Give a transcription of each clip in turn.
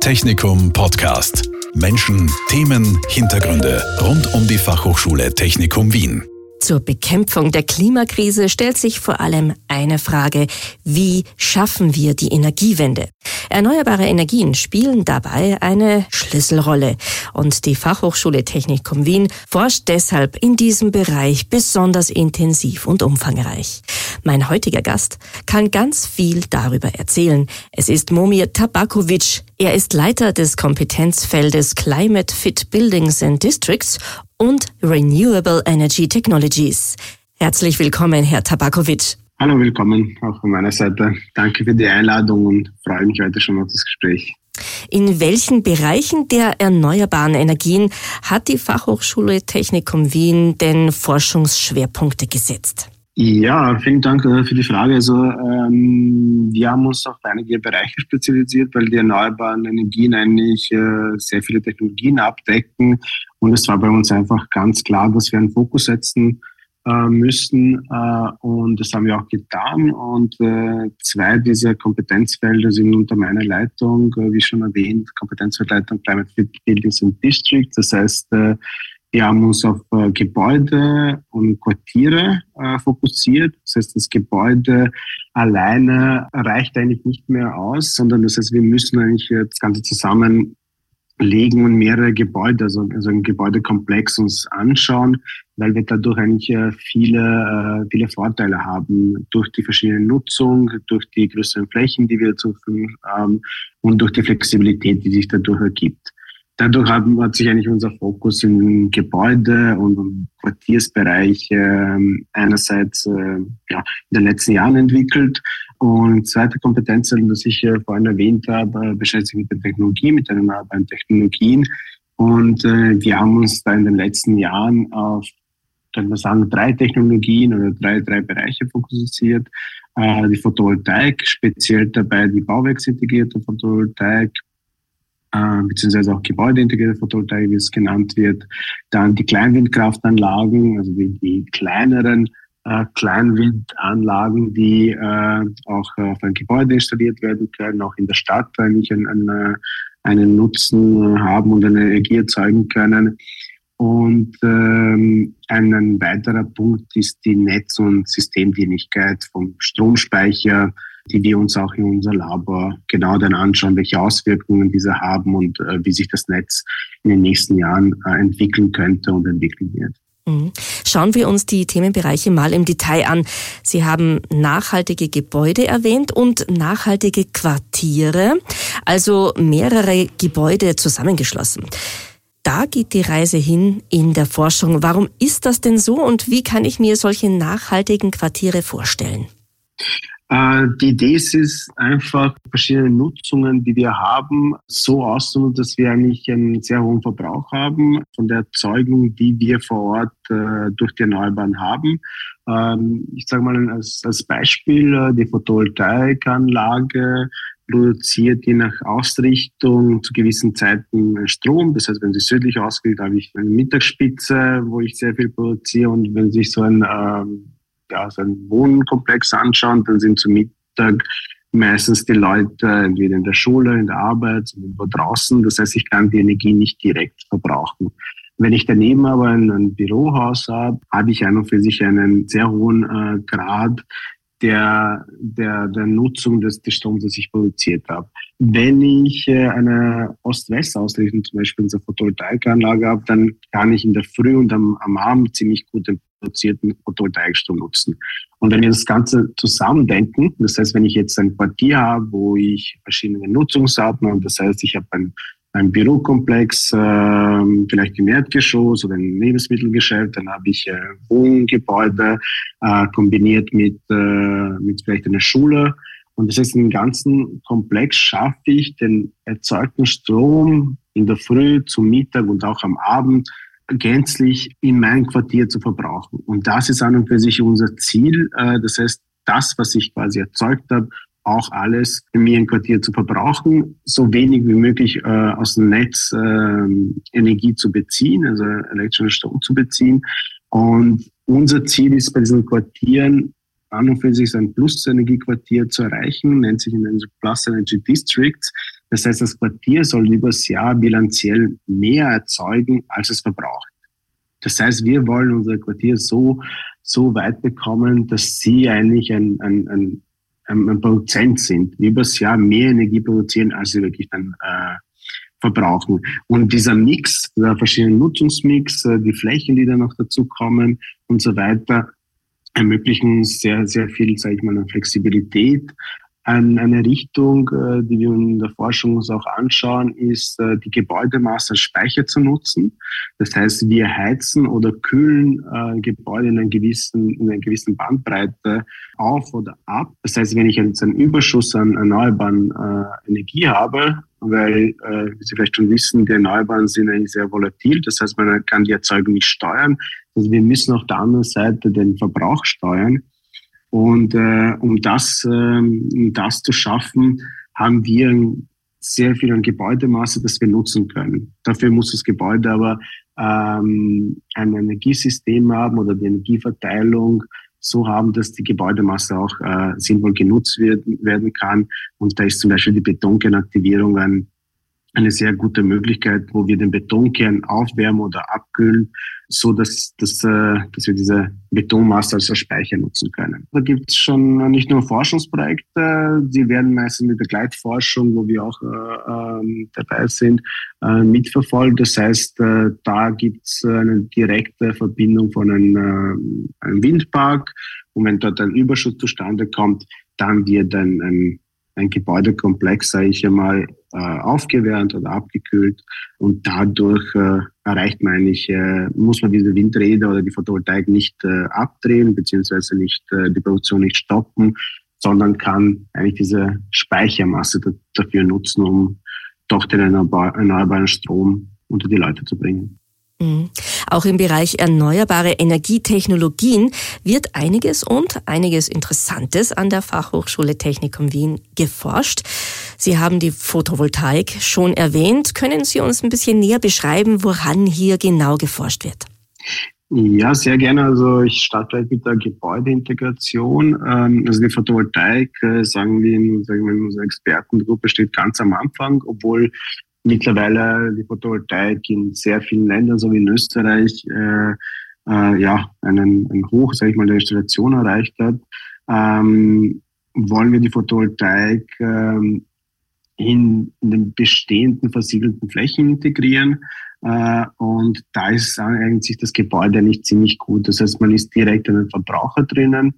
Technikum Podcast. Menschen, Themen, Hintergründe rund um die Fachhochschule Technikum Wien. Zur Bekämpfung der Klimakrise stellt sich vor allem eine Frage, wie schaffen wir die Energiewende? Erneuerbare Energien spielen dabei eine Schlüsselrolle und die Fachhochschule Technikum Wien forscht deshalb in diesem Bereich besonders intensiv und umfangreich. Mein heutiger Gast kann ganz viel darüber erzählen. Es ist Momir Tabakovic. Er ist Leiter des Kompetenzfeldes Climate Fit Buildings and Districts und Renewable Energy Technologies. Herzlich willkommen, Herr Tabakovic. Hallo, willkommen auch von meiner Seite. Danke für die Einladung und freue mich heute schon auf das Gespräch. In welchen Bereichen der erneuerbaren Energien hat die Fachhochschule Technikum Wien denn Forschungsschwerpunkte gesetzt? Ja, vielen Dank äh, für die Frage. Also ähm, wir haben uns auf einige Bereiche spezialisiert, weil die erneuerbaren Energien eigentlich äh, sehr viele Technologien abdecken. Und es war bei uns einfach ganz klar, dass wir einen Fokus setzen äh, müssen. Äh, und das haben wir auch getan. Und äh, zwei dieser Kompetenzfelder sind unter meiner Leitung, äh, wie schon erwähnt, Kompetenzfeldleitung Climate Fit Buildings and Districts. Das heißt, äh, wir haben uns auf äh, Gebäude und Quartiere fokussiert. Das heißt, das Gebäude alleine reicht eigentlich nicht mehr aus, sondern das heißt, wir müssen eigentlich das Ganze zusammenlegen und mehrere Gebäude, also, also einen Gebäudekomplex uns anschauen, weil wir dadurch eigentlich äh, viele, äh, viele Vorteile haben durch die verschiedene Nutzung, durch die größeren Flächen, die wir zur Verfügung haben und durch die Flexibilität, die sich dadurch ergibt. Dadurch hat sich eigentlich unser Fokus im Gebäude und Quartiersbereich äh, einerseits äh, ja, in den letzten Jahren entwickelt. Und zweite Kompetenz, das ich äh, vorhin erwähnt habe, beschäftigt sich mit der Technologie, mit den erneuerbaren Technologien. Und äh, wir haben uns da in den letzten Jahren auf, kann man sagen, drei Technologien oder drei, drei Bereiche fokussiert. Äh, die Photovoltaik, speziell dabei die bauwerksintegrierte Photovoltaik, äh, beziehungsweise auch gebäudeintegrierte Photovoltaik, wie es genannt wird. Dann die Kleinwindkraftanlagen, also die, die kleineren äh, Kleinwindanlagen, die äh, auch auf ein Gebäude installiert werden können, auch in der Stadt eigentlich einen, einen, einen Nutzen haben und eine Energie erzeugen können. Und ähm, ein weiterer Punkt ist die Netz- und Systemdienlichkeit vom Stromspeicher, die wir uns auch in unser Labor genau dann anschauen, welche Auswirkungen diese haben und äh, wie sich das Netz in den nächsten Jahren äh, entwickeln könnte und entwickeln wird. Mhm. Schauen wir uns die Themenbereiche mal im Detail an. Sie haben nachhaltige Gebäude erwähnt und nachhaltige Quartiere, also mehrere Gebäude zusammengeschlossen. Da geht die Reise hin in der Forschung. Warum ist das denn so und wie kann ich mir solche nachhaltigen Quartiere vorstellen? Äh, die Idee ist es einfach, verschiedene Nutzungen, die wir haben, so auszunutzen, dass wir eigentlich einen sehr hohen Verbrauch haben von der Erzeugung, die wir vor Ort äh, durch die Erneuerbaren haben. Ähm, ich sage mal als, Beispiel, äh, die Photovoltaikanlage produziert je nach Ausrichtung zu gewissen Zeiten Strom. Das heißt, wenn sie südlich ausgeht, habe ich eine Mittagsspitze, wo ich sehr viel produziere. Und wenn sich so ein ähm, ja, so einen Wohnkomplex anschauen, dann sind zum Mittag meistens die Leute entweder in der Schule, in der Arbeit, irgendwo draußen. Das heißt, ich kann die Energie nicht direkt verbrauchen. Wenn ich daneben aber ein, Bürohaus habe, habe ich an für sich einen sehr hohen äh, Grad der, der, der Nutzung des, des Stroms, das ich produziert habe. Wenn ich äh, eine Ost-West-Ausrichtung, zum Beispiel in der Photovoltaikanlage habe, dann kann ich in der Früh und am, am Abend ziemlich gut den produzierten Photovoltaikstrom nutzen. Und wenn wir das Ganze zusammendenken, das heißt, wenn ich jetzt ein Quartier habe, wo ich verschiedene Nutzungsarten habe, das heißt, ich habe ein, ein Bürokomplex, äh, vielleicht im Erdgeschoss oder ein Lebensmittelgeschäft, dann habe ich äh, Wohngebäude äh, kombiniert mit, äh, mit vielleicht einer Schule. Und das heißt, im ganzen Komplex schaffe ich den erzeugten Strom in der Früh, zum Mittag und auch am Abend gänzlich in mein Quartier zu verbrauchen. Und das ist an und für sich unser Ziel. Äh, das heißt, das, was ich quasi erzeugt habe, auch alles im Quartier zu verbrauchen, so wenig wie möglich äh, aus dem Netz äh, Energie zu beziehen, also elektrischen Strom zu beziehen. Und unser Ziel ist bei diesen Quartieren an und für sich ein Plus-Energiequartier zu erreichen, nennt sich in den Plus Energy Districts. Das heißt, das Quartier soll übers Jahr bilanziell mehr erzeugen, als es verbraucht. Das heißt, wir wollen unser Quartier so, so weit bekommen, dass sie eigentlich ein, ein, ein, ein Produzent sind, übers Jahr mehr Energie produzieren, als sie wirklich dann äh, verbrauchen. Und dieser Mix, der verschiedenen Nutzungsmix, äh, die Flächen, die da noch dazu kommen und so weiter, ermöglichen sehr, sehr viel, sage ich mal, Flexibilität, eine Richtung, äh, die wir in der Forschung uns auch anschauen, ist, äh, die Gebäudemasse als Speicher zu nutzen. Das heißt, wir heizen oder kühlen äh, Gebäude in, einer gewissen, in einer gewissen Bandbreite auf oder ab. Das heißt, wenn ich jetzt einen Überschuss an erneuerbaren Energie habe, weil, wie Sie vielleicht schon wissen, die Erneuerbaren sind eigentlich sehr volatil. Das heißt, man kann die Erzeugung nicht steuern. Also wir müssen auf der anderen Seite den Verbrauch steuern. Und äh, um das, äh, um das zu schaffen, haben wir sehr viel an Gebäudemasse, das wir nutzen können. Dafür muss das Gebäude aber ähm, ein Energiesystem haben oder die Energieverteilung so haben, dass die Gebäudemasse auch äh, sinnvoll genutzt wird, werden kann. Und da ist zum Beispiel die Betonkernaktivierung ein, eine sehr gute Möglichkeit, wo wir den Betonkern aufwärmen oder abkühlen so dass, dass, äh, dass wir diese Betonmasse als Speicher nutzen können. Da gibt es schon nicht nur Forschungsprojekte, die werden meistens mit der Gleitforschung, wo wir auch äh, äh, dabei sind, äh, mitverfolgt. Das heißt, äh, da gibt es eine direkte Verbindung von einem, äh, einem Windpark und wenn dort ein Überschuss zustande kommt, dann wird ein, ein ein Gebäudekomplex, sage ich einmal, äh, aufgewärmt oder abgekühlt und dadurch äh, erreicht man eigentlich, äh, muss man diese Windräder oder die Photovoltaik nicht abdrehen beziehungsweise nicht die Produktion nicht stoppen, sondern kann eigentlich diese Speichermasse dafür nutzen, um doch den erneuerbaren Strom unter die Leute zu bringen. Auch im Bereich erneuerbare Energietechnologien wird einiges und einiges Interessantes an der Fachhochschule Technikum Wien geforscht. Sie haben die Photovoltaik schon erwähnt. Können Sie uns ein bisschen näher beschreiben, woran hier genau geforscht wird? Ja, sehr gerne. Also ich starte mit der Gebäudeintegration. Ähm, also die Photovoltaik, äh, sagen wir in, sagen wir in unserer Expertengruppe, steht ganz am Anfang, obwohl mittlerweile die Photovoltaik in sehr vielen Ländern, so wie in Österreich, äh, äh, ja, einen, einen Hoch, sage ich mal, der Installation erreicht hat, ähm, wollen wir die Photovoltaik ähm, in, in den bestehenden versiegelten Flächen integrieren. Äh, und da ist eigentlich das Gebäude nicht ziemlich gut. Das heißt, man ist direkt an den Verbraucher drinnen.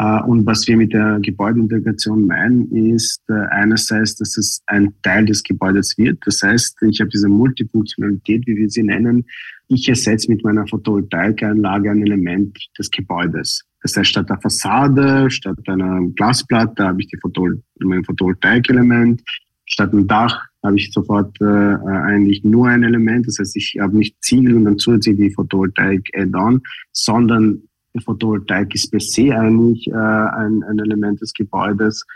Äh, und was wir mit der Gebäudeintegration meinen, ist äh, einerseits, dass es ein Teil des Gebäudes wird. Das heißt, ich habe diese Multifunktionalität, wie wir sie nennen. Ich ersetze mit meiner Photovoltaikanlage ein Element des Gebäudes. Das heißt, statt der Fassade, statt einer Glasplatte habe ich die Photovol mein Photovoltaikelement. Statt einem Dach habe ich sofort äh, eigentlich nur ein Element. Das heißt, ich habe nicht Ziegel und dann zusätzlich die Photovoltaik Add-on, sondern Photovoltaik ist per se eigentlich äh, ein, ein Element des Gebäudes.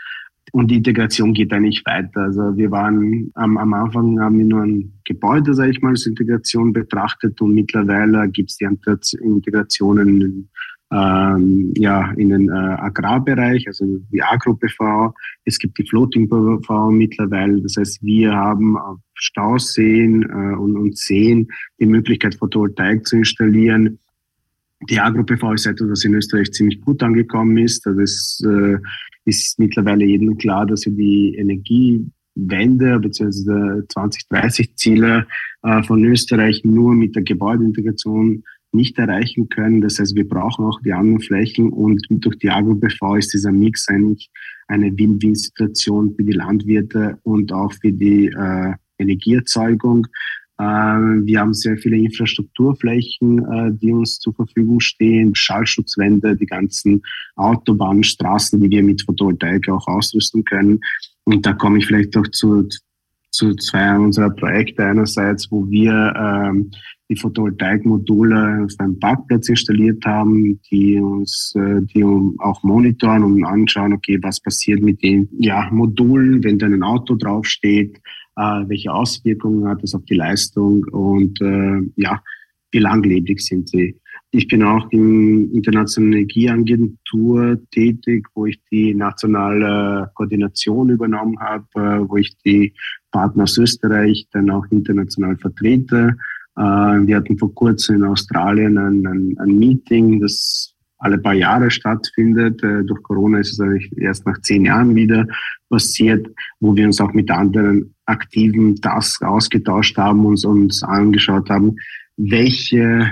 Und die Integration geht eigentlich weiter. Also wir waren am, am Anfang haben wir nur ein Gebäude, sage ich mal, als Integration betrachtet und mittlerweile gibt es die Integrationen ähm, ja, in den äh, Agrarbereich, also die Agro-PV. Es gibt die Floating-PV mittlerweile. Das heißt, wir haben auf Stauseen äh, und, und Seen die Möglichkeit, Photovoltaik zu installieren die Agro-PV ist etwas, was in Österreich ziemlich gut angekommen ist. Also es äh, ist mittlerweile jedem klar, dass wir die Energiewende bzw. 2030-Ziele äh, von Österreich nur mit der Gebäudeintegration nicht erreichen können. Das heißt, wir brauchen auch die anderen Flächen und durch die Agro-PV ist dieser Mix eigentlich eine Win-Win-Situation für die Landwirte und auch für die äh, Energieerzeugung. Ähm, wir haben sehr viele Infrastrukturflächen, äh, die uns zur Verfügung stehen, Schallschutzwände, die ganzen Autobahnen, Straßen, die wir mit Photovoltaik auch ausrüsten können. Und da komme ich vielleicht auch zu, zu zwei unserer Projekte. Einerseits, wo wir ähm, die Photovoltaikmodule auf einem Parkplatz installiert haben, die uns, äh, die auch monitoren und anschauen, okay, was passiert mit den ja, Modulen, wenn da ein Auto draufsteht, welche Auswirkungen hat das auf die Leistung und äh, ja, wie langlebig sind sie. Ich bin auch in Internationalen Energieagentur tätig, wo ich die nationale Koordination übernommen habe, äh, wo ich die Partner aus Österreich dann auch international vertrete. Äh, wir hatten vor kurzem in Australien ein, ein, ein Meeting, das alle paar Jahre stattfindet. Äh, durch Corona ist es eigentlich erst nach zehn Jahren wieder passiert, wo wir uns auch mit anderen aktiven Tasks ausgetauscht haben und uns angeschaut haben, welche,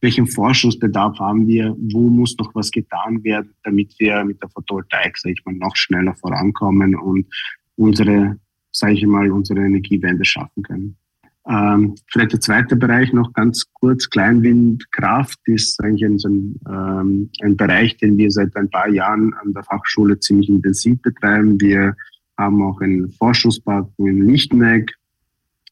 welchen Forschungsbedarf haben wir, wo muss noch was getan werden, damit wir mit der Photovoltaik, sage ich mal, noch schneller vorankommen und unsere, sage ich mal, unsere Energiewende schaffen können. Ähm, vielleicht der zweite Bereich noch ganz kurz. Kleinwindkraft ist eigentlich ein, ähm, ein Bereich, den wir seit ein paar Jahren an der Fachschule ziemlich intensiv betreiben. Wir haben auch einen Forschungspark in Lichtenegg,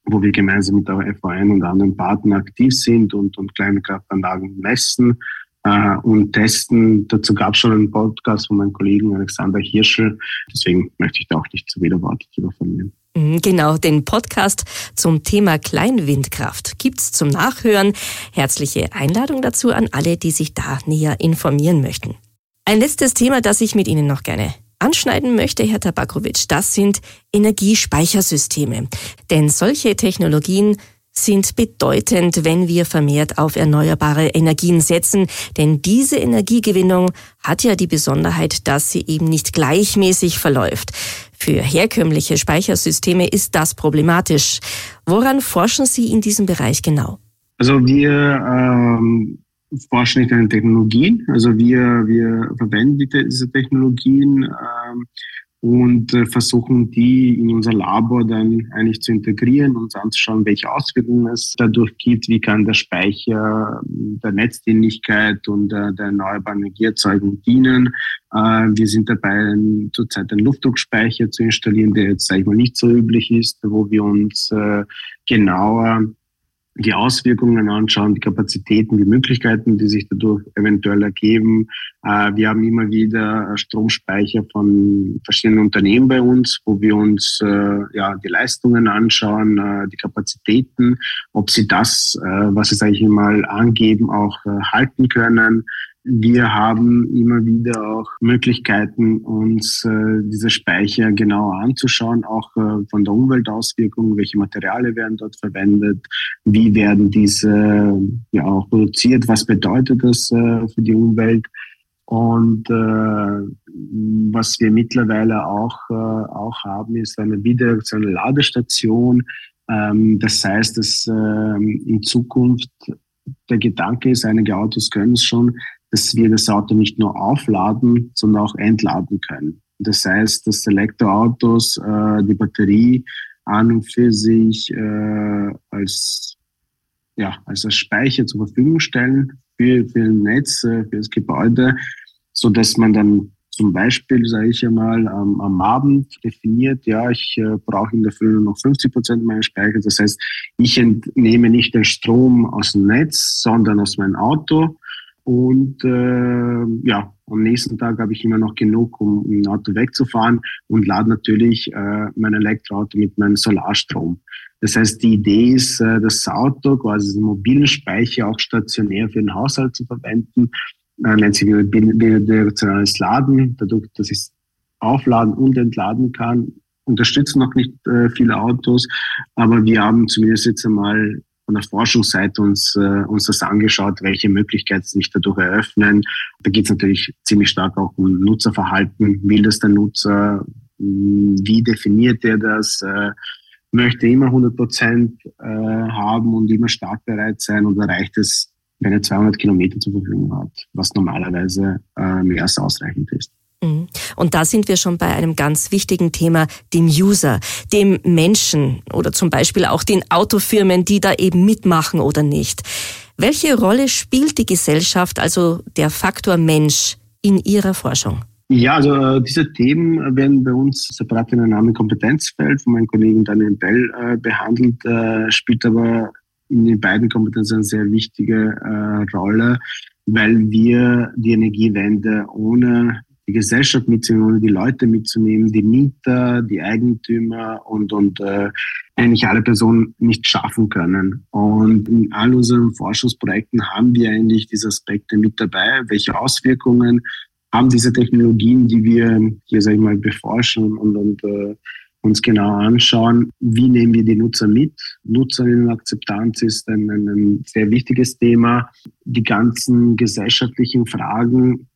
wo wir gemeinsam mit der FAN und anderen Partnern aktiv sind und, und Kleinkraftanlagen messen äh, und testen. Dazu gab es schon einen Podcast von meinem Kollegen Alexander Hirschel. Deswegen möchte ich da auch nicht zu wieder Worte drüber verlieren. Mhm, genau, den Podcast zum Thema Kleinwindkraft gibt's zum Nachhören. Herzliche Einladung dazu an alle, die sich da näher informieren möchten. Ein letztes Thema, das ich mit Ihnen noch gerne anschneiden möchte, Herr Tabakovic, das sind Energiespeichersysteme. Denn solche Technologien sind bedeutend, wenn wir vermehrt auf erneuerbare Energien setzen, denn diese Energiegewinnung hat ja die Besonderheit, dass sie eben nicht gleichmäßig verläuft. Für herkömmliche Speichersysteme ist das problematisch. Woran forschen Sie in diesem Bereich genau? Also wir ähm, forschen nicht an den Technologien, also wir, wir verwenden diese Technologien ähm, und äh, versuchen die in unser Labor dann eigentlich zu integrieren und anzuschauen, welche Auswirkungen es dadurch gibt, wie kann der Speicher der Netzdienlichkeit und äh, der erneuerbaren Energieerzeugung dienen. Äh, wir sind dabei, zurzeit einen Luftdruckspeicher zu installieren, der jetzt, sage ich mal, nicht so üblich ist, wo wir uns genauer die Auswirkungen anschauen, die Kapazitäten, die Möglichkeiten, die sich dadurch eventuell ergeben. Äh, wir haben immer wieder Stromspeicher von verschiedenen Unternehmen bei uns, wo wir uns äh, ja die Leistungen anschauen, äh, die Kapazitäten, ob sie das, was sie sage ich mal angeben, auch halten können. Wir haben immer wieder auch Möglichkeiten, uns äh, diese Speicher genauer anzuschauen, auch äh, von der Umweltauswirkung, welche Materialien werden dort verwendet, wie werden diese ja auch produziert, was bedeutet das äh, für die Umwelt. Und äh, was wir mittlerweile auch, äh, auch haben, ist eine bidirektionale Ladestation. Ähm, das heißt, dass äh, in Zukunft der Gedanke ist, einige Autos können es schon, dass wir das Auto nicht nur aufladen, sondern auch entladen können. Das heißt, dass Elektroautos äh, die Batterie an und für sich äh, als, ja, als Speicher zur Verfügung stellen für, für ein Netz, für das Gebäude, so dass man dann zum Beispiel, sage ich einmal, am, am Abend definiert, ja, ich äh, brauche in der Früh nur noch 50 Prozent meines Speichers. Das heißt, ich entnehme nicht den Strom aus dem Netz, sondern aus meinem Auto und äh, ja, am nächsten Tag habe ich immer noch genug, um ein Auto wegzufahren und lade natürlich äh, mein Elektroauto mit meinem Solarstrom. Das heißt, die Idee ist, äh, das Auto, quasi den mobilen Speicher auch stationär für den Haushalt zu verwenden. Äh, nennt sich bidirektionales Laden, dadurch, dass ich es aufladen und entladen kann. Unterstützen noch nicht äh, viele Autos, aber wir haben zumindest jetzt einmal von der Forschungsseite uns, äh, uns das angeschaut, welche Möglichkeiten sich dadurch eröffnen. Da geht es natürlich ziemlich stark auch um Nutzerverhalten. Will das der Nutzer? Hm, wie definiert er das? Äh, möchte immer 100 Prozent äh, haben und immer stark bereit sein oder reicht es, wenn er 200 Kilometer zur Verfügung hat, was normalerweise äh, mehr als ausreichend ist? Mhm. Und da sind wir schon bei einem ganz wichtigen Thema, dem User, dem Menschen oder zum Beispiel auch den Autofirmen, die da eben mitmachen oder nicht. Welche Rolle spielt die Gesellschaft, also der Faktor Mensch, in Ihrer Forschung? Ja, also äh, diese Themen werden bei uns separat in einem Kompetenzfeld von meinem Kollegen Daniel Bell äh, behandelt, äh, spielt aber in den beiden Kompetenzen eine sehr wichtige Rolle, weil wir die Energiewende ohne die Gesellschaft mitzunehmen, die Leute mitzunehmen, die Mieter, die Eigentümer und, und äh, eigentlich alle Personen nicht schaffen können. Und in all unseren Forschungsprojekten haben wir eigentlich diese Aspekte mit dabei. Welche Auswirkungen haben diese Technologien, die wir hier, sag ich mal, beforschen und, und äh, uns genau anschauen, wie nehmen wir die Nutzer mit. Nutzerinnenakzeptanz ist ein, ein, ein sehr wichtiges Thema. Die ganzen gesellschaftlichen Fragen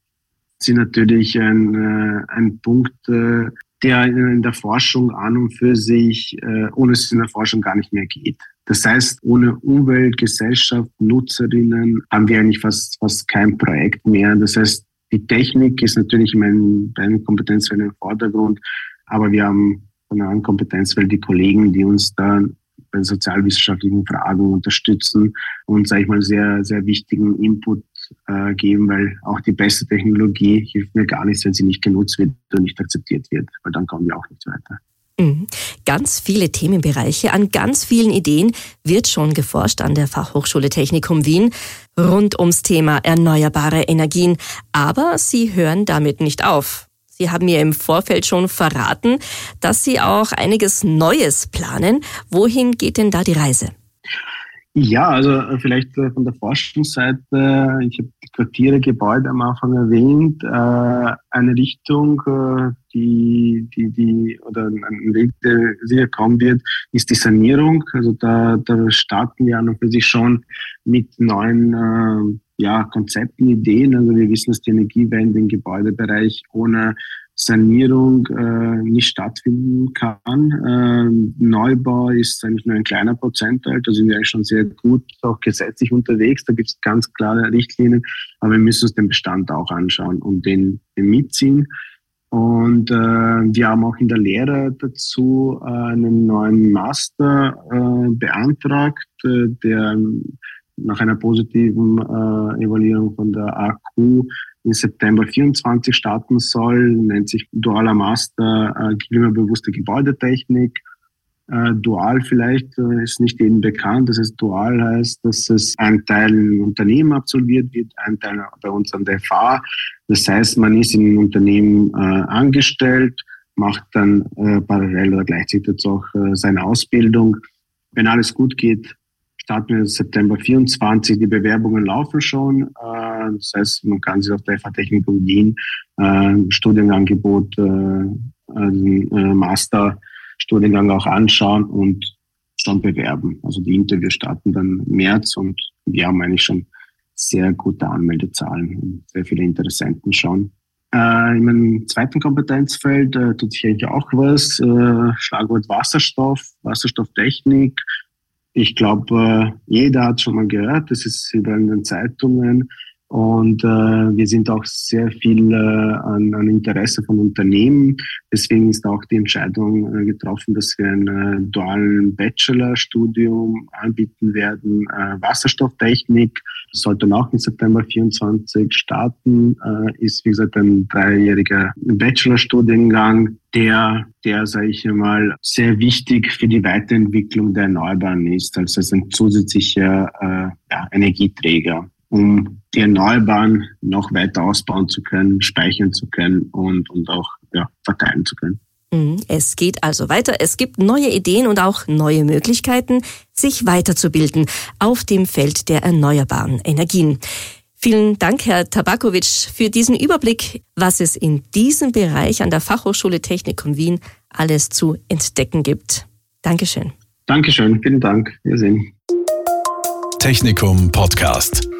sind natürlich ein, äh, ein Punkt, äh, der in der Forschung an und für sich, äh, ohne es in der Forschung gar nicht mehr geht. Das heißt, ohne Umwelt, Gesellschaft, Nutzerinnen haben wir eigentlich fast, fast kein Projekt mehr. Das heißt, die Technik ist natürlich in meinem Kompetenzfeld im Vordergrund, aber wir haben von einer Kompetenzfeld die Kollegen, die uns da bei sozialwissenschaftlichen Fragen unterstützen und, sage ich mal, sehr, sehr wichtigen Input äh, geben, weil auch die beste Technologie hilft mir gar nichts, wenn sie nicht genutzt wird und nicht akzeptiert wird, weil dann kommen wir auch nicht weiter. Mhm. Ganz viele Themenbereiche, an ganz vielen Ideen wird schon geforscht an der Fachhochschule Technikum Wien rund ums Thema erneuerbare Energien. Aber sie hören damit nicht auf. Sie haben mir im Vorfeld schon verraten, dass Sie auch einiges Neues planen. Wohin geht denn da die Reise? Ja, also äh, vielleicht äh, von der Forschungsseite, ich habe die Quartiere, Gebäude am Anfang erwähnt, äh, eine Richtung, die, die, die, oder ein Weg, der sicher kommen wird, ist die Sanierung. Also da, da starten wir an und für sich schon mit neuen ja, Konzepten, Ideen. Also wir wissen, dass die Energiewende im Gebäudebereich ohne Sanierung äh, nicht stattfinden kann. Ähm, Neubau ist eigentlich nur ein kleiner Prozentteil, da sind wir eigentlich schon sehr gut auch gesetzlich unterwegs, da gibt es ganz klare Richtlinien, aber wir müssen uns den Bestand auch anschauen und den, den mitziehen. Und äh, wir haben auch in der Lehre dazu äh, einen neuen Master äh, beantragt, äh, der nach einer positiven äh, Evaluierung von der AQ im September 24 starten soll, nennt sich Dualer Master äh, klimabewusste Gebäudetechnik. Äh, dual vielleicht äh, ist nicht jedem bekannt. Das heißt, dual heißt, dass es ein Teil im Unternehmen absolviert wird, ein Teil bei uns an der FH. Das heißt, man ist in einem Unternehmen äh, angestellt, macht dann äh, parallel oder gleichzeitig auch äh, seine Ausbildung. Wenn alles gut geht, starten wir September 24. Die Bewerbungen laufen schon. Äh, das heißt, man kann sich auf der FH Technik in Wien äh, Studienangebot, äh, Masterstudiengang auch anschauen und schon bewerben. Also die Interviews starten dann im März und wir haben eigentlich schon sehr gute Anmeldezahlen, sehr viele Interessenten schon. Äh, in meinem zweiten Kompetenzfeld äh, tut sich eigentlich auch was. Äh, Schlagwort Wasserstoff, Wasserstofftechnik, ich glaube, äh, jeder hat schon mal gehört, das ist in den Zeitungen. Und äh, wir sind auch sehr viel äh, an, an Interesse von Unternehmen. Deswegen ist auch die Entscheidung äh, getroffen, dass wir ein äh, dualen Bachelorstudium anbieten werden. Äh, Wasserstofftechnik sollte auch im September 24 starten. Äh, ist, wie gesagt, ein dreijähriger Bachelorstudiengang, der, der, sage ich mal, sehr wichtig für die Weiterentwicklung der Erneuerbaren ist, also als ein zusätzlicher äh, ja, Energieträger um die Erneuerbaren noch weiter ausbauen zu können, speichern zu können und, und auch ja, verteilen zu können. Mhm. Es geht also weiter. Es gibt neue Ideen und auch neue Möglichkeiten, sich weiterzubilden auf dem Feld der erneuerbaren Energien. Vielen Dank, Herr Tabakovic, für diesen Überblick, was es in diesem Bereich an der Fachhochschule Technikum Wien alles zu entdecken gibt. Dankeschön. Dankeschön, vielen Dank. Wir sehen. Technikum Podcast.